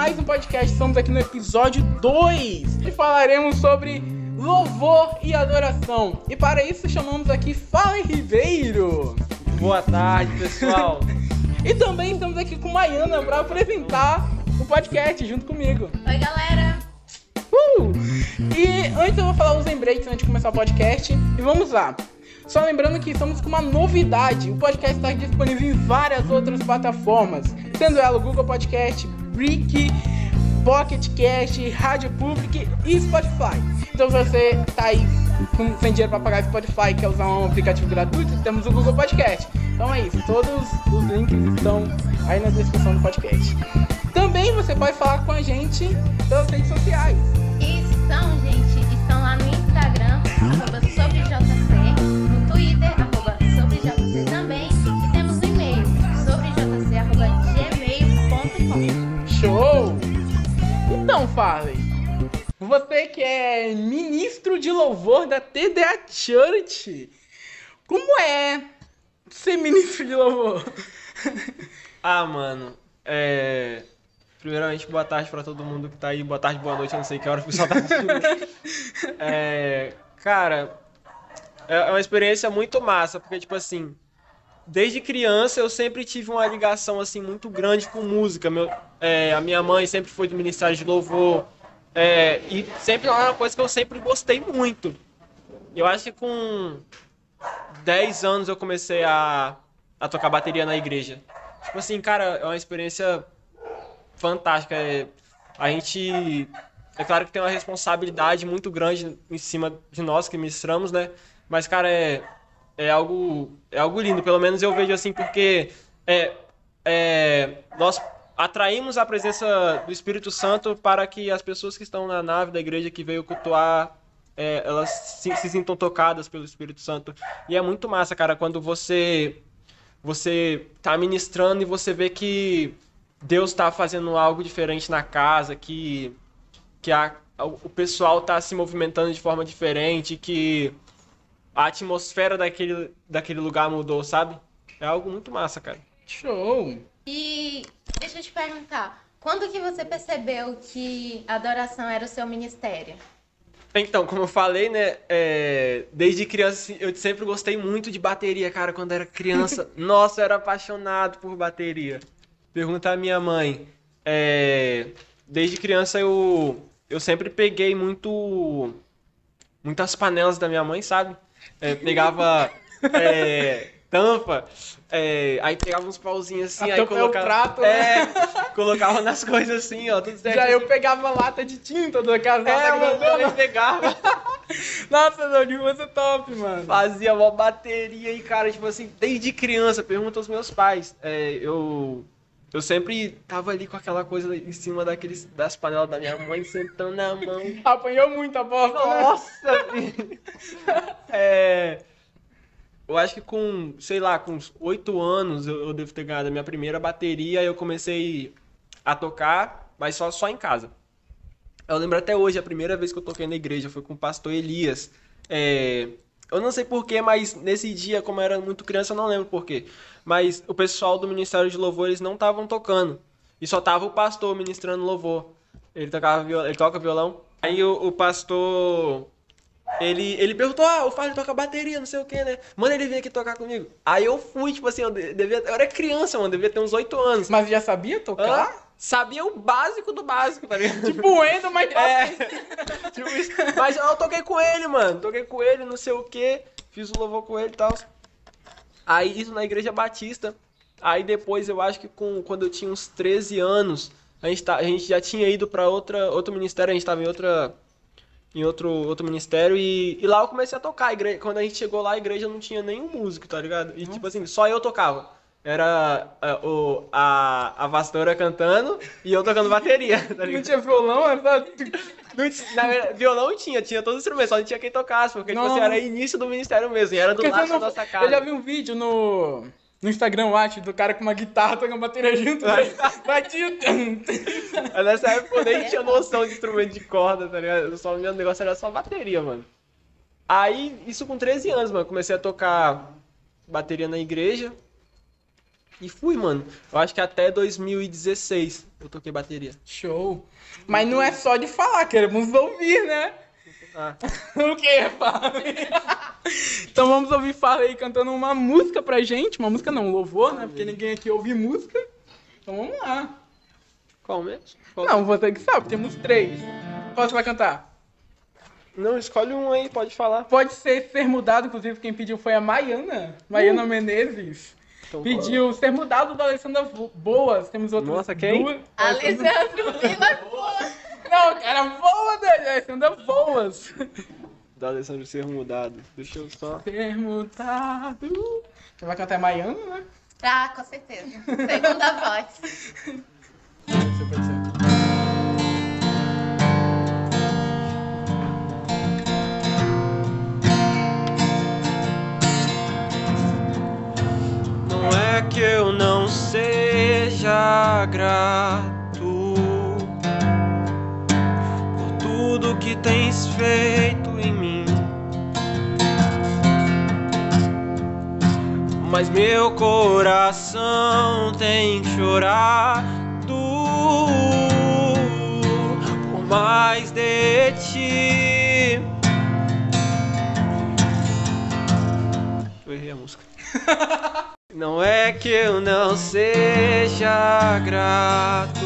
mais um podcast. Estamos aqui no episódio 2 e falaremos sobre louvor e adoração. E para isso chamamos aqui Fala Ribeiro. Boa tarde, pessoal. e também estamos aqui com Maiana para apresentar o podcast junto comigo. Oi, galera. Uh! E antes eu vou falar os lembretes antes de começar o podcast. E vamos lá. Só lembrando que estamos com uma novidade. O podcast está disponível em várias outras plataformas, sendo ela o Google Podcast, Brick, Pocket Cast, Rádio Public e Spotify. Então se você tá aí com, sem dinheiro para pagar Spotify, quer usar um aplicativo gratuito, temos o Google Podcast. Então é isso, todos os links estão aí na descrição do podcast. Também você pode falar com a gente pelas redes sociais. Estão, gente, estão lá no Instagram, Então, Farley, você que é ministro de louvor da TDA Church, como é ser ministro de louvor? ah, mano, é. Primeiramente, boa tarde pra todo mundo que tá aí. Boa tarde, boa noite, eu não sei que hora o pessoal tá é. Cara, é uma experiência muito massa, porque, tipo assim, desde criança eu sempre tive uma ligação, assim, muito grande com música. Meu, é, a minha mãe sempre foi do Ministério de Louvor. É, e sempre é uma coisa que eu sempre gostei muito. Eu acho que com 10 anos eu comecei a, a tocar bateria na igreja. Tipo assim, cara, é uma experiência fantástica. É, a gente. É claro que tem uma responsabilidade muito grande em cima de nós que ministramos, né? Mas, cara, é, é, algo, é algo lindo. Pelo menos eu vejo assim, porque é, é, nós atraímos a presença do Espírito Santo para que as pessoas que estão na nave da igreja que veio cultuar é, elas se, se, sintam tocadas pelo Espírito Santo. E é muito massa, cara, quando você você tá ministrando e você vê que Deus está fazendo algo diferente na casa, que, que a, o pessoal está se movimentando de forma diferente, que a atmosfera daquele, daquele lugar mudou, sabe? É algo muito massa, cara. Show! E deixa eu te perguntar, quando que você percebeu que a adoração era o seu ministério? Então, como eu falei, né, é, desde criança eu sempre gostei muito de bateria, cara. Quando era criança, nossa, eu era apaixonado por bateria. Pergunta à minha mãe. É, desde criança eu, eu sempre peguei muito. Muitas panelas da minha mãe, sabe? É, pegava é, tampa, é, aí pegava uns pauzinhos assim, A aí é o colocava. prato, é, colocava nas coisas assim, ó, tudo certo. Já eu pegava lata de tinta do casa É, mano, grandona. eu pegava. Nossa, Doni, você é top, mano. Fazia uma bateria e, cara, tipo assim, desde criança, pergunta aos meus pais. É, eu. Eu sempre tava ali com aquela coisa em cima daqueles, das panelas da minha mãe, sentando na mão. Apanhou muito a bosta. né? Nossa! é, eu acho que com, sei lá, com uns oito anos eu, eu devo ter ganhado a minha primeira bateria eu comecei a tocar, mas só, só em casa. Eu lembro até hoje, a primeira vez que eu toquei na igreja foi com o pastor Elias. É, eu não sei porquê, mas nesse dia, como eu era muito criança, eu não lembro porquê. Mas o pessoal do Ministério de Louvor, eles não estavam tocando. E só tava o pastor ministrando louvor. Ele, tocava viol... ele toca violão. Aí o, o pastor ele, ele perguntou, ah, o Fábio toca bateria, não sei o que, né? Manda ele vir aqui tocar comigo. Aí eu fui, tipo assim, eu, devia, eu era criança, mano, devia ter uns 8 anos. Mas já sabia tocar? Hã? Sabia o básico do básico, tá ligado? Tipo o Endo, mas... É, tipo isso. Mas eu toquei com ele, mano. Toquei com ele, não sei o que. Fiz o louvor com ele e tal. Aí isso na igreja batista. Aí depois eu acho que com, quando eu tinha uns 13 anos, a gente, tá, a gente já tinha ido pra outra, outro ministério, a gente tava em outra. Em outro, outro ministério e, e lá eu comecei a tocar. A igreja, quando a gente chegou lá, a igreja não tinha nenhum músico, tá ligado? E tipo assim, só eu tocava. Era a, o, a, a vassoura cantando e eu tocando bateria, tá Não tinha violão, era. Não violão tinha, tinha todos os instrumentos, só não tinha quem tocasse, porque tipo, assim, era início do ministério mesmo, e era do Porque lado não- da nossa casa. Eu já vi um vídeo no... No Instagram, eu acho, do cara com uma guitarra tocando bateria junto. Batia. Mas nessa época eu nem tinha noção de instrumento de corda, tá ligado? Só, meu negócio era só bateria, mano. Aí, isso com 13 anos, mano, comecei a tocar bateria na igreja. E fui, mano. Eu acho que até 2016 eu toquei bateria. Show. Mas não é só de falar, queremos ouvir, né? Ah, o que, Farley? então vamos ouvir Farley cantando uma música pra gente. Uma música não, um louvor, né? Porque ninguém aqui ouve música. Então vamos lá. qual mesmo? Qual- Não, você que sabe, temos três. Qual você vai cantar? Não, escolhe um aí, pode falar. Pode ser Ser Mudado, inclusive quem pediu foi a Maiana. Maiana Menezes. Então, Pediu Ser Mudado da Alessandra Boas. Temos outras Nossa, quem? duas. Alessandro Vila Boa. Não, cara, boa da Alessandra Boas. Da Alessandro ser mudado. Deixa eu só. Ser Mudado. Você vai cantar Maiana, né? Ah, com certeza. Segunda voz. Você pode ser. Grato por tudo que tens feito em mim. Mas meu coração tem chorado por mais de ti. Eu errei a música. Não é que eu não seja grato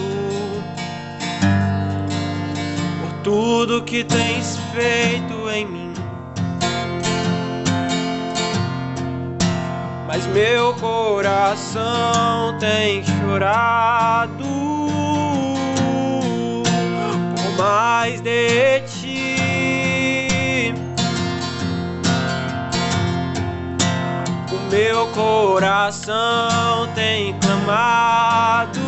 por tudo que tens feito em mim. Mas meu coração tem chorado por mais de ti. Meu coração tem clamado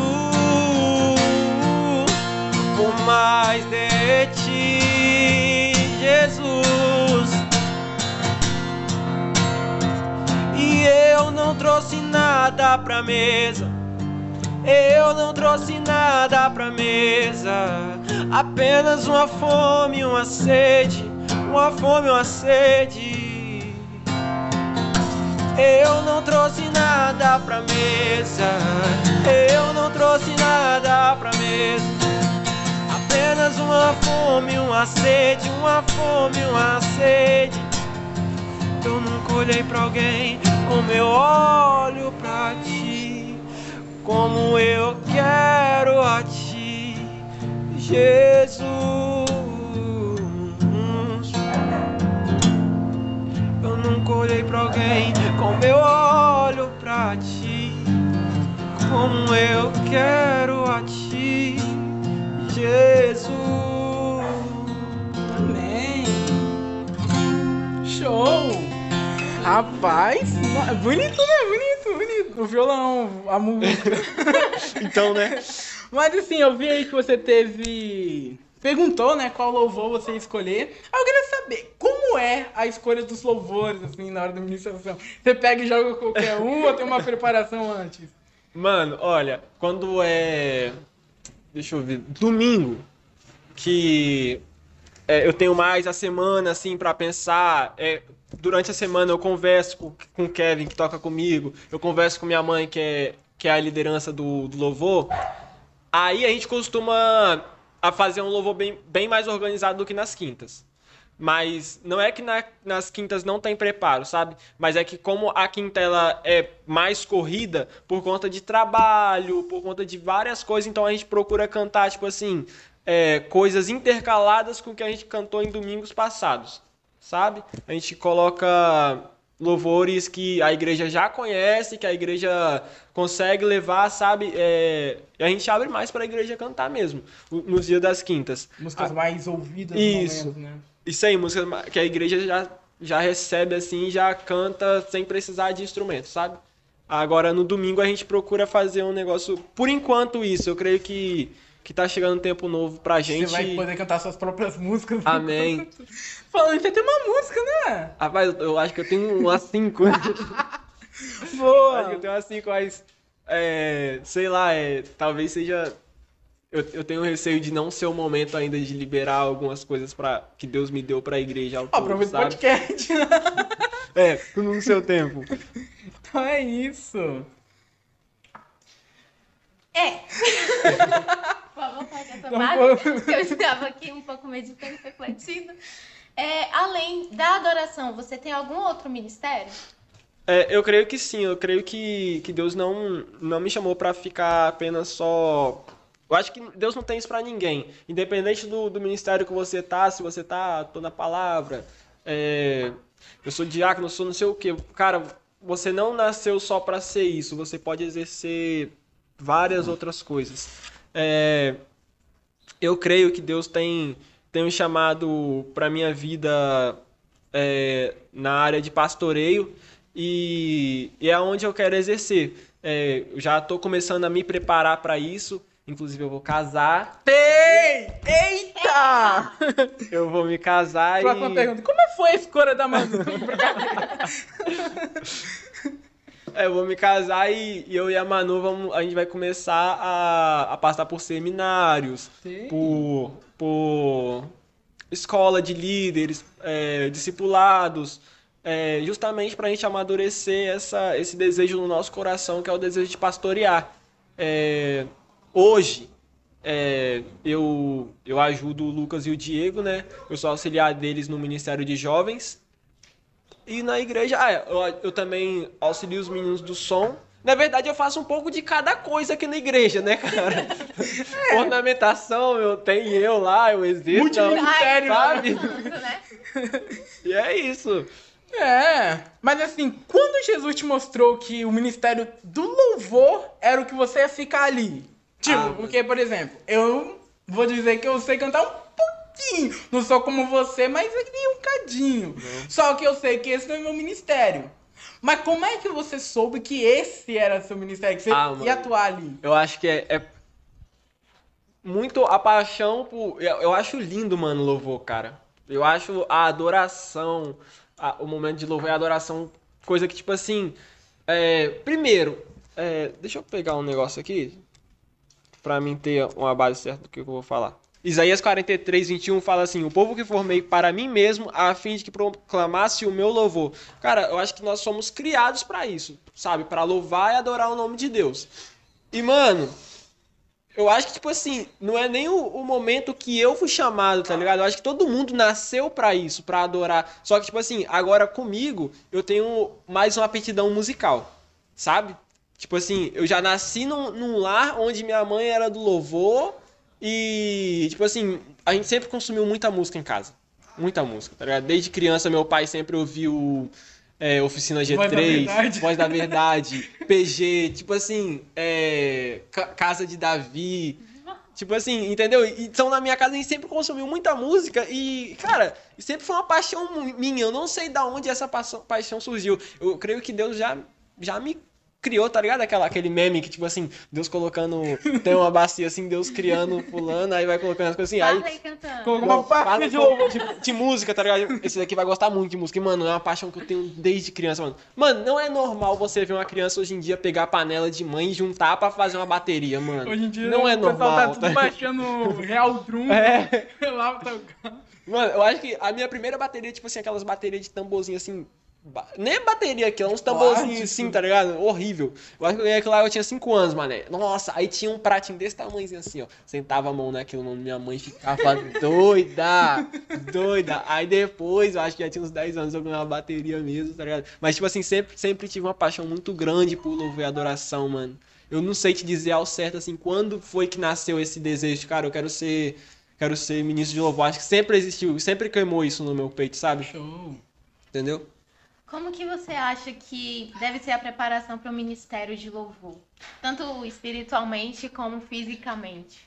por mais de ti, Jesus. E eu não trouxe nada pra mesa. Eu não trouxe nada pra mesa. Apenas uma fome, uma sede. Uma fome, uma sede. Eu não trouxe nada pra mesa. Eu não trouxe nada pra mesa. Apenas uma fome, uma sede, uma fome, uma sede. Eu nunca olhei pra alguém como eu olho pra ti. Como eu quero a ti, Jesus. Pra alguém como eu olho pra ti. Como eu quero a ti, Jesus. Amém. Show. Rapaz, bonito, né? Bonito, bonito. O violão, a música. Então, né? Mas assim, eu vi aí que você teve. Perguntou, né, qual louvor você ia escolher. Aí eu queria saber como é a escolha dos louvores, assim, na hora da ministração. Você pega e joga qualquer um ou tem uma preparação antes? Mano, olha, quando é. Deixa eu ver. Domingo, que é, eu tenho mais a semana, assim, pra pensar. é, durante a semana eu converso com, com o Kevin, que toca comigo. Eu converso com minha mãe, que é, que é a liderança do, do louvor. Aí a gente costuma a fazer um louvor bem, bem mais organizado do que nas quintas. Mas não é que na- nas quintas não tem preparo, sabe? Mas é que como a quinta ela é mais corrida por conta de trabalho, por conta de várias coisas, então a gente procura cantar, tipo assim, é, coisas intercaladas com o que a gente cantou em domingos passados, sabe? A gente coloca louvores que a igreja já conhece, que a igreja consegue levar, sabe? É, e a gente abre mais para a igreja cantar mesmo, nos dias das quintas. Músicas Ah, mais ouvidas Isso. momento, né? isso aí, música que a igreja já, já recebe assim, já canta sem precisar de instrumento, sabe? Agora no domingo a gente procura fazer um negócio, por enquanto isso, eu creio que que tá chegando um tempo novo pra gente. Você vai poder cantar suas próprias músicas. Amém. Falando, você tem uma música, né? Rapaz, eu- eu acho que eu tenho umas cinco. Eu acho que eu Boa! tenho umas cinco, mas é, sei lá, é, talvez seja eu, eu tenho receio de não ser o momento ainda de liberar algumas coisas para que Deus me deu pra igreja ao Ó, todo, aproveita o sabe? podcast, né? É, no seu tempo. Então é isso. É. Favor, pode eu estava aqui um pouco meditando refletindo. É, além da adoração, você tem algum outro ministério? É, eu creio que sim, eu creio que, que Deus não, não me chamou pra ficar apenas só. Eu acho que Deus não tem isso pra ninguém. Independente do, do ministério que você tá, se você tá, tô na palavra, é, eu sou diácono, eu sou não sei o quê. Cara, você não nasceu só pra ser isso, você pode exercer várias outras coisas. É, eu creio que Deus tem, tem um chamado pra minha vida é, na área de pastoreio e, e é onde eu quero exercer. É, eu já estou começando a me preparar para isso. Inclusive, eu vou casar. Ei! Eita! Eu vou me casar Próxima e. pergunta. Como foi a escolha da Manu? É, eu vou me casar e, e eu e a Manu vamos, a gente vai começar a, a passar por seminários, Sim. por, por escola de líderes, é, discipulados, é, justamente para a gente amadurecer essa, esse desejo no nosso coração, que é o desejo de pastorear. É, hoje, é, eu, eu ajudo o Lucas e o Diego, né? Eu sou auxiliar deles no Ministério de Jovens. E na igreja, ah, eu, eu também auxilio os meninos do som. Na verdade, eu faço um pouco de cada coisa aqui na igreja, né, cara? Ornamentação, eu tenho eu lá, eu exerço. Multiministério, sabe? Né? E é isso. É, mas assim, quando Jesus te mostrou que o ministério do louvor era o que você ia ficar ali? Tipo, Ah, porque, por exemplo, eu vou dizer que eu sei cantar um pouquinho. Não sou como você, mas ali um cadinho. Só que eu sei que esse não é meu ministério. Mas como é que você soube que esse era seu ministério? Que você Ah, ia mano. atuar ali? Eu acho que é, é muito a paixão por. Eu, eu acho lindo, mano, louvor, cara. Eu acho a adoração, a- o momento de louvor e adoração, coisa que, tipo assim. é, primeiro, é, deixa eu pegar um negócio aqui, pra mim ter uma base certa do que eu vou falar. Isaías 43, 21 fala assim: O povo que formei para mim mesmo, a fim de que proclamasse o meu louvor. Cara, eu acho que nós somos criados pra isso, sabe? Pra louvar e adorar o nome de Deus. E, mano, eu acho que, tipo assim, não é nem o, o momento que eu fui chamado, tá ligado? Eu acho que todo mundo nasceu pra isso, pra adorar. Só que, tipo assim, agora comigo, eu tenho mais uma aptidão musical, sabe? Tipo assim, eu já nasci num, num lar onde minha mãe era do louvor e, tipo assim, a gente sempre consumiu muita música em casa. Muita música, tá ligado? Desde criança, meu pai sempre ouviu é, Oficina G3, Voz da Verdade. Voz da Verdade, PG, tipo assim, é, Ca- Casa de Davi. Tipo assim, entendeu? Então na minha casa a gente sempre consumiu muita música e, cara, sempre foi uma paixão minha. Eu não sei da onde essa paixão, paixão surgiu. Eu creio que Deus já, já me criou, tá ligado? Aquela, aquele meme que, tipo assim, Deus colocando. Tem uma bacia assim, Deus criando fulano, aí vai colocando as coisas assim. Aí, Fala aí cantando. Colocou uma parte de de, de música, tá ligado? Esse daqui vai gostar muito de música. E, mano, é uma paixão que eu tenho desde criança, mano. Mano, não é normal você ver uma criança hoje em dia pegar a panela de mãe e juntar pra fazer uma bateria, mano. Hoje em dia não é o pessoal normal. tá tudo tá? baixando Real Drum. É. Lá tocando. Mano, eu acho que a minha primeira bateria, tipo assim, aquelas baterias de tamborzinho assim. Nem é bateria aqui, é uns tamborzinhos assim, tá ligado? Horrível. Eu acho que eu ganhei aquilo lá eu tinha 5 anos, mané. Nossa, aí tinha um pratinho desse tamanhozinho assim, ó. Sentava a mão naquilo. Minha mãe ficava doida, doida. Aí depois, eu acho que já tinha uns 10 anos, eu ganhei uma bateria mesmo, tá ligado? Mas, tipo assim, sempre, sempre tive uma paixão muito grande por louvor e adoração, mano. Eu não sei te dizer ao certo, assim, quando foi que nasceu esse desejo, de, cara, eu quero ser. Quero ser ministro de louvor. Acho que sempre existiu, sempre queimou isso no meu peito, sabe? Show. Entendeu? Como que você acha que deve ser a preparação para o ministério de louvor? Tanto espiritualmente como fisicamente.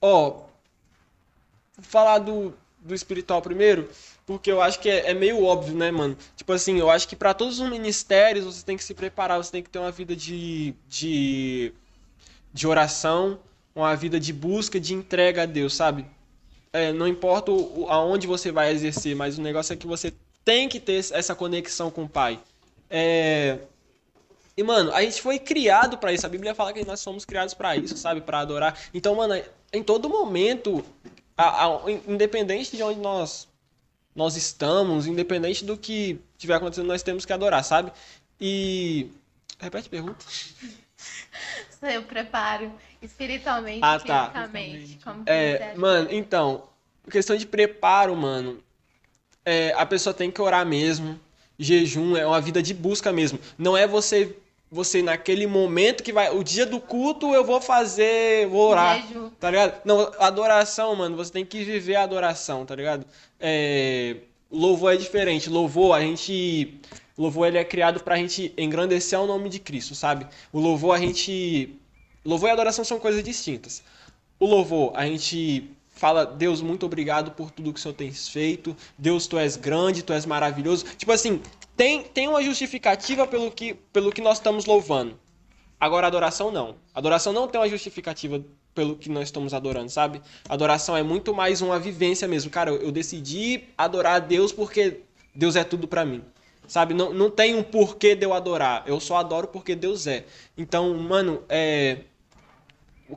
Ó, vou falar do, do espiritual primeiro, porque eu acho que é, é meio óbvio, né, mano? Tipo assim, eu acho que pra todos os ministérios você tem que se preparar, você tem que ter uma vida de, de, de oração, uma vida de busca, de entrega a Deus, sabe? É, não importa o- aonde você vai exercer, mas o negócio é que você tem que ter essa conexão com o Pai. É, e, mano, a gente foi criado pra isso. A Bíblia fala que nós somos criados pra isso, sabe? Pra adorar. Então, mano, em todo momento, a- a- independente de onde nós, nós estamos, independente do que estiver acontecendo, nós temos que adorar, sabe? E. Repete a pergunta. Seu preparo Espiritualmente, Ah, tá. fisicamente. Como É, mano, então, questão de preparo, mano. É, a pessoa tem que orar mesmo. Jejum é uma vida de busca mesmo. Não é você você naquele momento que vai, o dia do culto eu vou fazer, vou orar. Jejum. Tá ligado? Não, adoração, mano, você tem que viver a adoração, tá ligado? É, louvor é diferente. Louvor, a gente. Louvor ele é criado pra gente engrandecer o nome de Cristo, sabe? O louvor a gente. Louvor e adoração são coisas distintas. O louvor, a gente fala, Deus, muito obrigado por tudo que o Senhor tem feito. Deus, tu és grande, tu és maravilhoso. Tipo assim, tem, tem uma justificativa pelo que, pelo que nós estamos louvando. Agora, adoração não. Adoração não tem uma justificativa pelo que nós estamos adorando, sabe? Adoração é muito mais uma vivência mesmo. Cara, eu, eu decidi adorar a Deus porque Deus é tudo pra mim. Sabe? Não, não tem um porquê de eu adorar. Eu só adoro porque Deus é. Então, mano, é.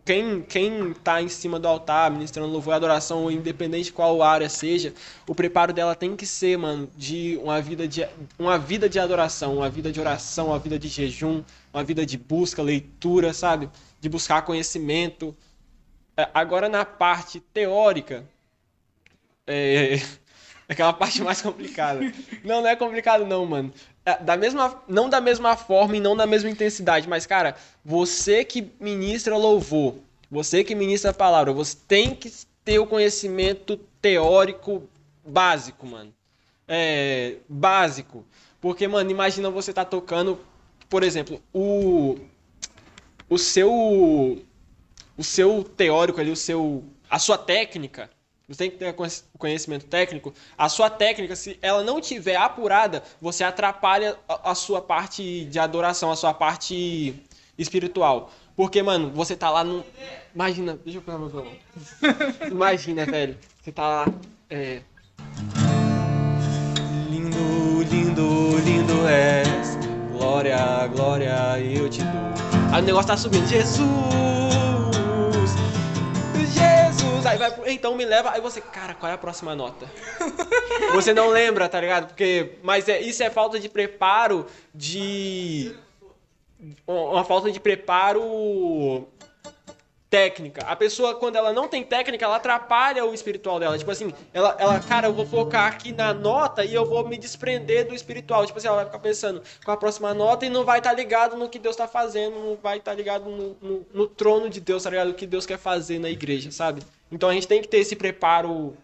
Quem, quem tá em cima do altar, ministrando louvor e adoração, independente de qual área seja, o preparo dela tem que ser, mano, de uma vida de, uma vida de adoração, uma vida de oração, uma vida de jejum, uma vida de busca, leitura, sabe? De buscar conhecimento. É, Agora, na parte teórica, é, aquela parte mais complicada. Não, não é complicado não, mano. É, Da mesma, não da mesma forma e não da mesma intensidade, mas, cara, você que ministra louvor, você que ministra a palavra, você tem que ter o conhecimento teórico básico, mano. É, básico. Porque, mano, imagina você tá tocando, por exemplo, o o seu o seu teórico ali, o seu a sua técnica, você tem que ter conhec- conhecimento técnico. A sua técnica, se ela não tiver apurada, você atrapalha a, a sua parte de adoração, a sua parte espiritual. Porque, mano, você tá lá no. Imagina, deixa eu pegar meu violão. Imagina, velho. Você tá lá. É. Lindo, lindo, lindo és. Glória, glória, eu te dou. Aí o negócio tá subindo. Jesus! Aí vai. Então me leva. Aí você, cara, qual é a próxima nota? Você não lembra, tá ligado? Porque. Mas é, isso é falta de preparo de. Uma falta de preparo técnica. A pessoa, quando ela não tem técnica, ela atrapalha o espiritual dela. Tipo assim, ela, ela, cara, eu vou focar aqui na nota e eu vou me desprender do espiritual. Tipo assim, ela vai ficar pensando com a próxima nota e não vai estar ligado no que Deus tá fazendo, não vai estar ligado no, no, no trono de Deus, tá ligado? O que Deus quer fazer na igreja, sabe? Então a gente tem que ter esse preparo.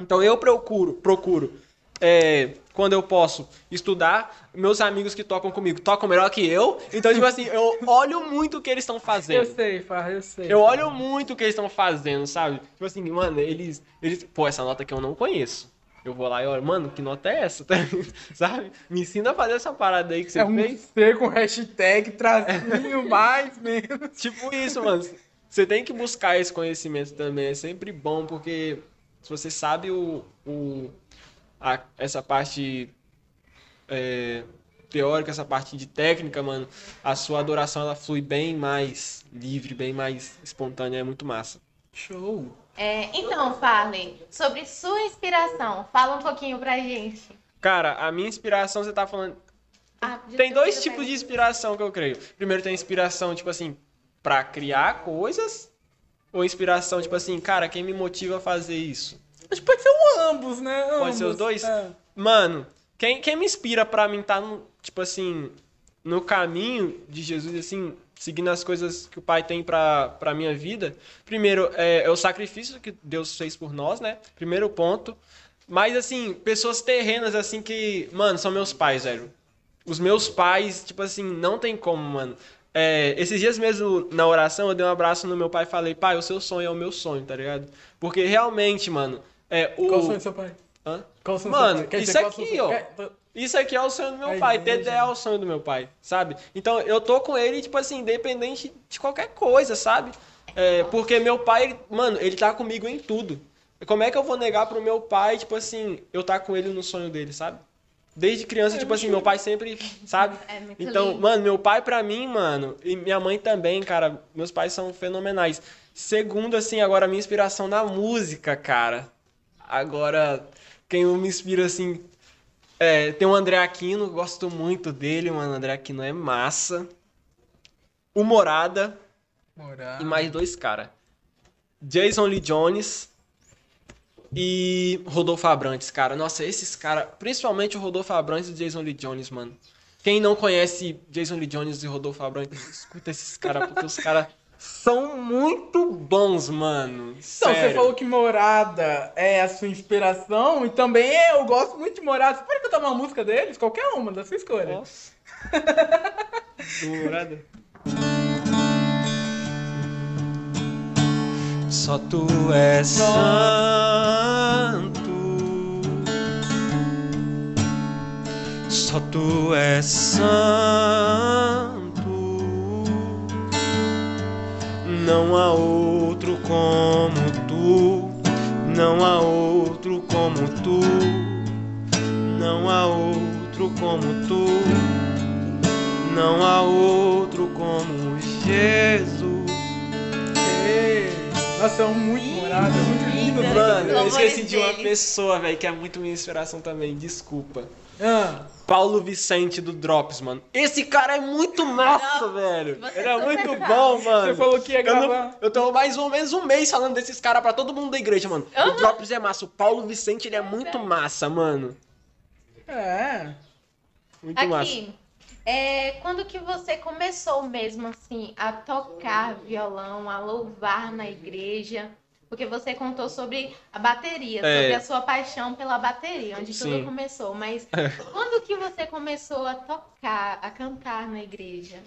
Então eu procuro, procuro. é, quando eu posso estudar, meus amigos que tocam comigo tocam melhor que eu. Então, tipo assim, eu olho muito o que eles estão fazendo. Eu sei, Farra, eu sei. Eu olho muito o que eles estão fazendo, sabe? Tipo assim, mano, eles, eles. Pô, essa nota aqui eu não conheço. Eu vou lá e olho, mano, que nota é essa? sabe? Me ensina a fazer essa parada aí que você É um fez. C com hashtag, tracinho, mais, menos. Tipo isso, mano. Você tem que buscar esse conhecimento também. É sempre bom, porque se você sabe o, o, a- essa parte é, teórica, essa parte de técnica, mano, a sua adoração ela flui bem mais livre, bem mais espontânea. É muito massa. Show. É, então, Farley, sobre sua inspiração, fala um pouquinho pra gente. Cara, a minha inspiração, você tá falando. Ah, Tem dois tipos de eu inspiração que eu creio. Primeiro tem inspiração, tipo assim, pra criar coisas. Ou inspiração, tipo assim, cara, quem me motiva a fazer isso? Acho que pode ser um ambos, né? Pode ser os Ambos, dois? é. Mano, quem, quem me inspira pra mim tá no, tipo assim, no caminho de Jesus, assim, seguindo as coisas que o Pai tem pra, pra minha vida? Primeiro, é, é o sacrifício que Deus fez por nós, né? Primeiro ponto. Mas, assim, pessoas terrenas, assim, que, mano, são meus pais, velho. Os meus pais, tipo assim, não tem como, mano. É, esses dias mesmo, na oração, eu dei um abraço no meu pai e falei, pai, o seu sonho é o meu sonho, tá ligado? Porque realmente, mano, é, o... Qual o sonho do seu pai? Hã? Qual o sonho Mano, do seu pai? Isso aqui, ó. É, Isso aqui é o sonho do meu Ai, pai. TD é o sonho do meu pai, sabe? Então eu tô com ele, tipo assim, independente de qualquer coisa, sabe? É, porque meu pai, ele- mano, ele tá comigo em tudo. Como é que eu vou negar pro meu pai, tipo assim, eu tá com ele no sonho dele, sabe? Desde criança, tipo assim, meu pai sempre, sabe? É muito Então, lindo. mano, meu pai pra mim, mano, e minha mãe também, cara, meus pais são fenomenais. Segundo, assim, agora a minha inspiração na música, cara. Agora, quem me inspira, assim, é, tem o André Aquino, gosto muito dele, mano, o André Aquino é massa. O Morada, Morar. e mais dois caras. Jason Lee Jones e Rodolfo Abrantes, cara. Nossa, esses caras, principalmente o Rodolfo Abrantes e o Jason Lee Jones, mano. Quem não conhece Jason Lee Jones e Rodolfo Abrantes, escuta esses caras, porque os caras são muito bons, mano. Então, Sério. você falou que Morada é a sua inspiração e também eu gosto muito de Morada. Você pode cantar uma música deles? Qualquer uma, da sua escolha. Nossa. Dourada. Só tu és santo. Só tu és santo. Não há outro como tu. Não há outro como tu. Não há outro como tu. Não há outro como Jesus. Nossa, é muito Morada, é muito lindo. Mano, eu esqueci de uma pessoa, velho, que é muito minha inspiração também. Desculpa. Ah, Paulo Vicente do Drops, mano. Esse cara é muito massa, Drops, velho. Ele é super muito bom, mano. você falou que ia Eu, não- gravar. eu tô mais ou menos um mês falando desses caras pra todo mundo da igreja, mano. O Aham. Drops é massa. O Paulo Vicente, ele é muito massa, mano. É. Muito massa. É, quando que você começou mesmo assim a tocar violão, a louvar na igreja? Porque você contou sobre a bateria, É. sobre a sua paixão pela bateria, onde Sim. tudo começou. Mas quando que você começou a tocar, a cantar na igreja?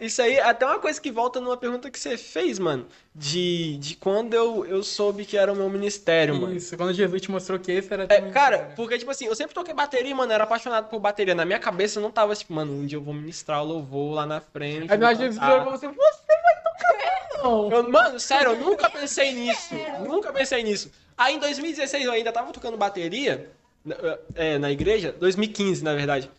Isso aí até uma coisa que volta numa pergunta que você fez, mano. De, de quando eu, eu soube que era o meu ministério, mano. Isso, quando Jesus te mostrou que esse era É, cara, ministério. porque, tipo assim, eu sempre toquei bateria, mano, era apaixonado por bateria. Na minha cabeça eu não tava, tipo, mano, um dia eu vou ministrar o louvor lá na frente. Aí nós Jesus pra você, você vai tocar violão. Eu- mano, sério, eu nunca pensei nisso. Nunca pensei nisso. Aí em 2016 eu ainda tava tocando bateria, é, na igreja, 2015, na verdade.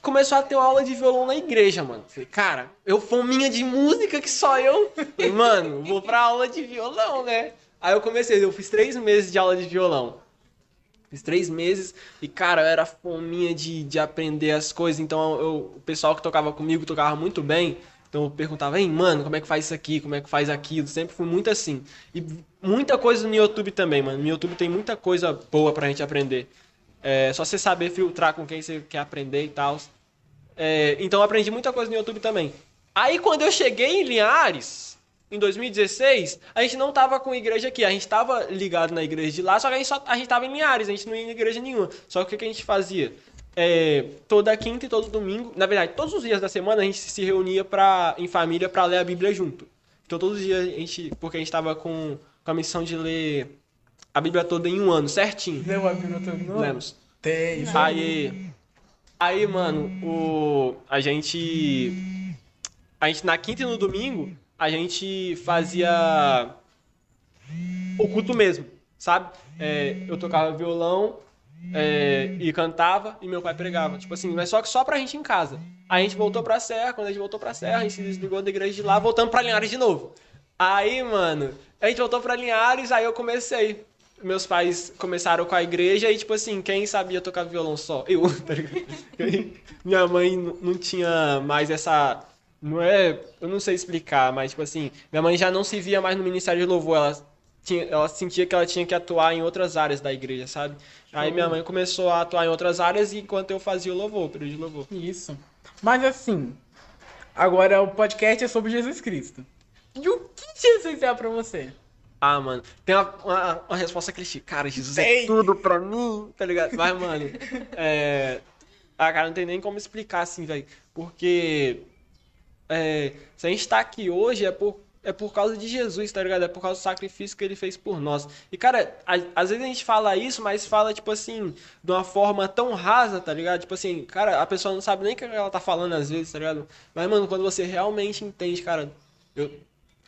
Começou a ter uma aula de violão na igreja, mano. Falei, cara, eu fominha de música que só eu. Falei, mano, vou pra aula de violão, né? Aí eu comecei, eu fiz três meses de aula de violão. Fiz três meses e, cara, eu era fominha de, de aprender as coisas. Então, eu- o pessoal que tocava comigo tocava muito bem. Então, eu perguntava, hein, mano, como é que faz isso aqui? Como é que faz aquilo? Sempre fui muito assim. E muita coisa no YouTube também, mano. No YouTube tem muita coisa boa pra gente aprender. É só você saber filtrar com quem você quer aprender e tal. É, então, eu aprendi muita coisa no YouTube também. Aí, quando eu cheguei em Linhares, em 2016, a gente não tava com igreja aqui. A gente tava ligado na igreja de lá, só que a gente, só, a gente tava em Linhares, a gente não ia em igreja nenhuma. Só que o que, a gente fazia? É, toda quinta e todo domingo, na verdade, todos os dias da semana a gente se reunia pra, em família para ler a Bíblia junto. Então, todos os dias a gente, porque a gente tava com, com a missão de ler a Bíblia toda em um ano, certinho. Deu uma minuto no Lemos. Tem. isso Aí, aí, mano, o a gente a gente na quinta e no domingo a gente fazia o culto mesmo, sabe? É, eu tocava violão é, e cantava e meu pai pregava, tipo assim, mas só que só pra gente em casa. Aí a gente voltou pra Serra, quando a gente voltou pra Serra, a gente se desligou da igreja de lá, voltamos pra Linhares de novo. Aí, mano, a gente voltou pra Linhares, aí eu comecei. Meus pais começaram com a igreja e, tipo assim, quem sabia tocar violão só? Eu, tá ligado? Minha mãe não tinha mais essa. Não é. Eu não sei explicar, mas, tipo assim, minha mãe já não se via mais no Ministério de Louvor. Ela, tinha, ela sentia que ela tinha que atuar em outras áreas da igreja, sabe? Aí minha mãe começou a atuar em outras áreas enquanto eu fazia o louvor, o período de louvor. Isso. Mas assim, agora o podcast é sobre Jesus Cristo. E o que Jesus é pra você? Ah, mano, tem uma, uma, uma resposta clichê. Cara, Jesus é tudo pra mim, tá ligado? Mas, mano, é. Ah, cara, não tem nem como explicar assim, velho. Porque. É, se a gente tá aqui hoje é por, é por causa de Jesus, tá ligado? É por causa do sacrifício que ele fez por nós. E, cara, a- às vezes a gente fala isso, mas fala, tipo assim, de uma forma tão rasa, tá ligado? Tipo assim, cara, a pessoa não sabe nem o que ela tá falando às vezes, tá ligado? Mas, mano, quando você realmente entende, cara, eu,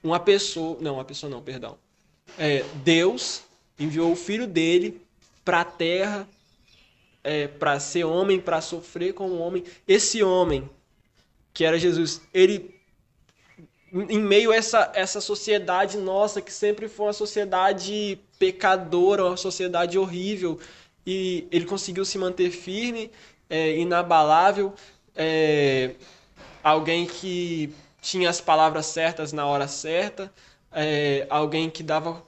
uma pessoa. Não, uma pessoa não, perdão. É, Deus enviou o filho dele pra terra é, para ser homem, para sofrer como homem. Esse homem, que era Jesus, ele em meio a essa, essa sociedade nossa, que sempre foi uma sociedade pecadora, uma sociedade horrível, e ele conseguiu se manter firme, é, inabalável, é, alguém que tinha as palavras certas na hora certa, é, alguém que dava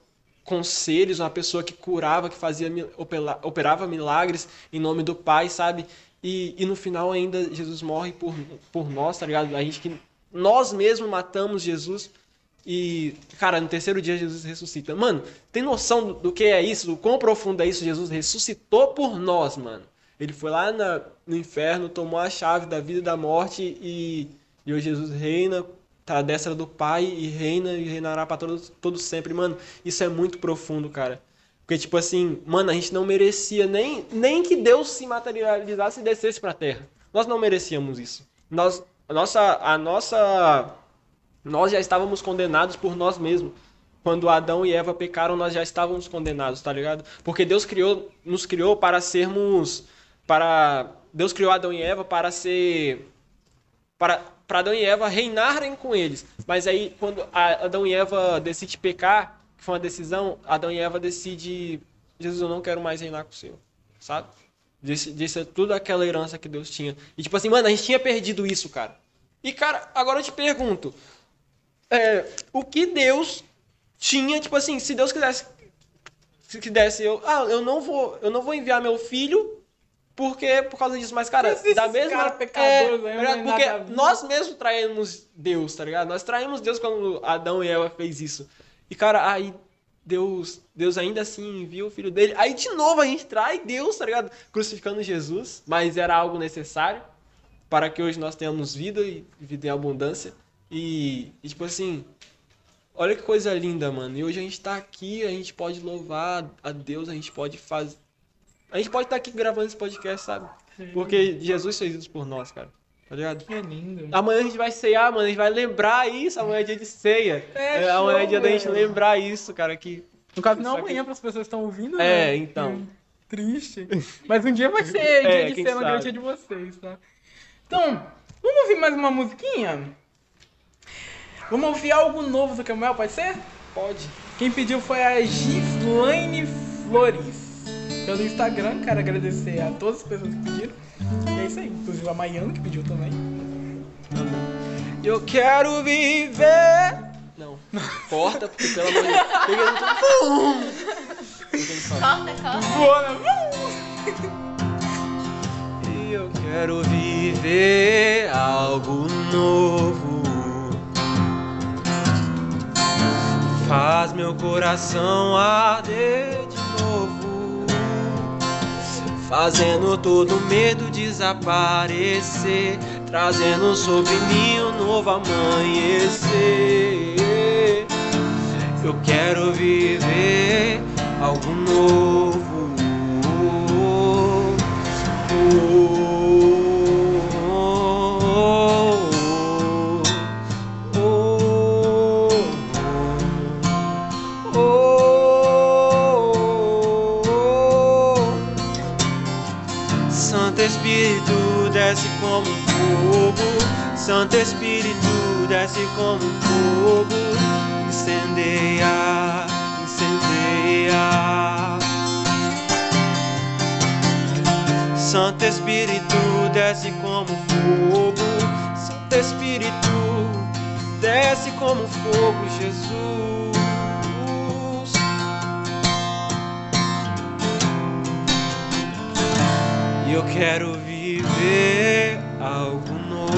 conselhos, uma pessoa que curava, que fazia operava milagres em nome do Pai, sabe? E, e no final ainda Jesus morre por, por nós, tá ligado? A gente que nós mesmos matamos Jesus e, cara, no terceiro dia Jesus ressuscita. Mano, tem noção do, do que é isso? Do quão profundo é isso? Jesus ressuscitou por nós, mano. Ele foi lá na- no inferno, tomou a chave da vida e da morte e, e hoje Jesus reina, tá à destra do Pai e reina e reinará para todos, todos sempre. Mano, isso é muito profundo, cara. Porque, tipo assim, mano, a gente não merecia nem, nem que Deus se materializasse e descesse pra terra. Nós não merecíamos isso. Nós, a nossa, a nossa, nós já estávamos condenados por nós mesmos. Quando Adão e Eva pecaram, nós já estávamos condenados, tá ligado? Porque Deus criou, nos criou para sermos, para Deus criou Adão e Eva para ser, para, para Adão e Eva reinarem com eles. Mas aí, quando Adão e Eva decidem pecar, que foi uma decisão, Adão e Eva decidem, Jesus, eu não quero mais reinar com o Senhor, sabe? Disse, disse tudo aquela herança que Deus tinha. E tipo assim, mano, a gente tinha perdido isso, cara. E, cara, agora eu te pergunto, é, o que Deus tinha, tipo assim, se Deus quisesse, se quisesse eu, ah, eu não vou, eu não vou enviar meu filho porque por causa disso, mas cara, Mas da mesma cara pecadores é, aí, não é porque nada nós mesmos traímos Deus, tá ligado? Nós traímos Deus quando Adão e Eva fez isso. E cara, aí Deus, Deus ainda assim envia o filho dele. Aí de novo a gente trai Deus, tá ligado? Crucificando Jesus, mas era algo necessário para que hoje nós tenhamos vida e vida em abundância. E, e, tipo assim, olha que coisa linda, mano. E hoje a gente tá aqui, a gente pode louvar a Deus, a gente pode fazer. A gente pode estar aqui gravando esse podcast, sabe? Porque Jesus fez isso por nós, cara. Tá ligado? Que lindo. Amanhã a gente vai ceiar, mano. A gente vai lembrar isso. Amanhã é dia de ceia. É, É, amanhã é dia da gente lembrar isso, cara. Que No caso, não Só que- amanhã para as pessoas que estão ouvindo, É, né? então. Que Triste. Mas um dia vai ser É, dia de ser na garantia de vocês, tá? Então, vamos ouvir mais uma musiquinha? Vamos ouvir algo novo do Camuel, pode ser? pode. Quem pediu foi a Gislaine Flores. Pelo Instagram, quero agradecer a todas as pessoas que pediram. E é isso aí, inclusive a Maiana que pediu também. Eu quero viver. Não. Corta, porque pelo amor de Deus. Corta, corta. Boa, né? E eu quero viver algo novo. Faz meu coração arder. Fazendo todo medo desaparecer. Trazendo sobre mim um novo amanhecer. Eu quero viver algo novo. Desce como fogo, Santo Espírito desce como fogo, incendeia, incendeia. Santo Espírito desce como fogo, Santo Espírito desce como fogo, Jesus. E eu quero viver algo novo.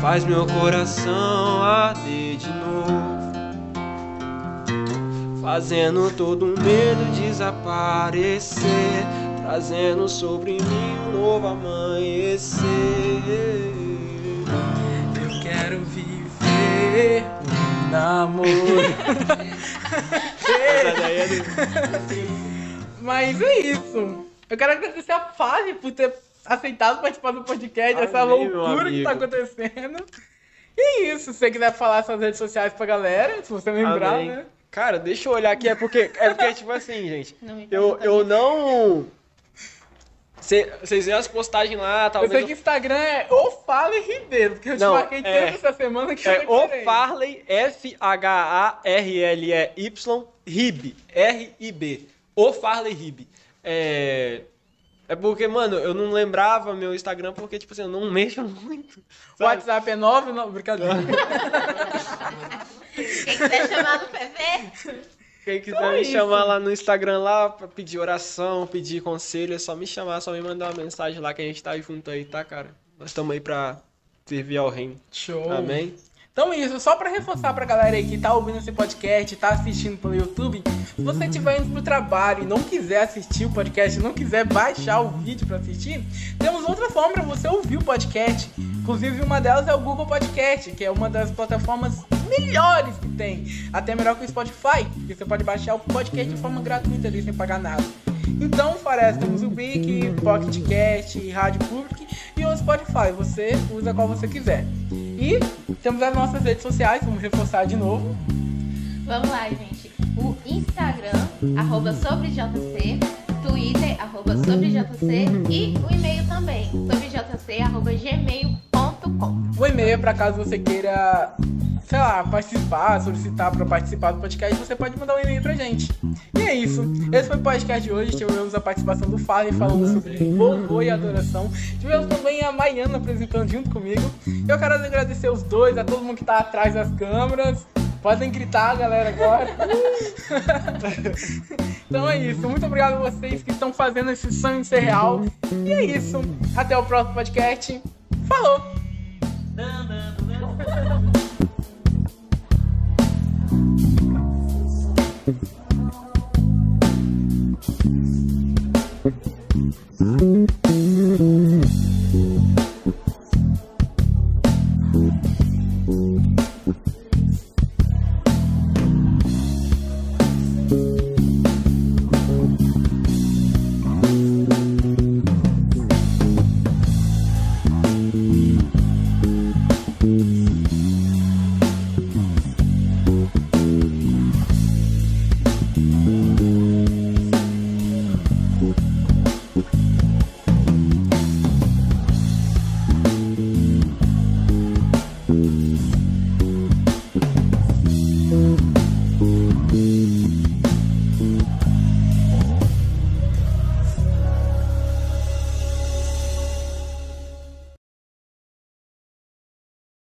Faz meu coração arder de novo fazendo todo medo desaparecer, trazendo sobre mim um novo amanhecer. Eu quero viver um namoro. Essa daí é do- Mas é isso. Eu quero agradecer a Fábio por ter aceitado participar do podcast, essa Amém, meu loucura que tá acontecendo. E é isso, se você quiser falar suas redes sociais pra galera, se você lembrar, Amém. né? Cara, deixa eu olhar aqui, é porque, é porque tipo assim, gente, Não eu, eu não... Cê- Vocês veem as postagens lá, Eu talvez... sei que o Instagram é o Fale Ribeiro, porque eu te Não, marquei é- tanto essa semana que É eu o lembrei. Farley, F-H-A-R-L-E-Y, Rib, R-I-B. O Farley Rib. É... É porque, mano, eu não lembrava meu Instagram porque, tipo assim, eu não mexo muito. O sabe? WhatsApp é 9, não, brincadeira. Quem quiser chamar no PV, Quem quiser me isso. chamar lá no Instagram lá pra pedir oração, pedir conselho, é só me chamar, só me mandar uma mensagem lá que a gente tá junto aí, tá, cara? Nós estamos aí pra servir ao reino. Show. Amém? Então isso, só pra reforçar pra galera aí que tá ouvindo esse podcast, tá assistindo pelo YouTube, se você estiver indo pro trabalho e não quiser assistir o podcast, não quiser baixar o vídeo pra assistir, temos outra forma pra você ouvir o podcast. Inclusive uma delas é o Google Podcast, que é uma das plataformas melhores que tem, até melhor que o Spotify, que você pode baixar o podcast de forma gratuita ali sem pagar nada. Então, Fares, temos o Bic, Pocket Cast, Rádio Public e o Spotify. Você usa qual você quiser. E temos as nossas redes sociais, vamos reforçar de novo. vamos lá, gente. O Instagram, arroba sobrejc, Twitter, arroba sobrejc e o e-mail também, sobrejc, arroba gmail.com. O e-mail é para caso você queira, sei lá, participar, solicitar para participar do podcast, você pode mandar um e-mail pra gente. E é isso. Esse foi o podcast de hoje. Tivemos a participação do Farley falando sobre louvor e adoração. Tivemos também a Maiana apresentando junto comigo. Eu quero agradecer os dois, a todo mundo que tá atrás das câmeras. Podem gritar, galera, agora. então é isso. Muito obrigado a vocês que estão fazendo esse sonho ser real. E é isso. Até o próximo podcast. Falou!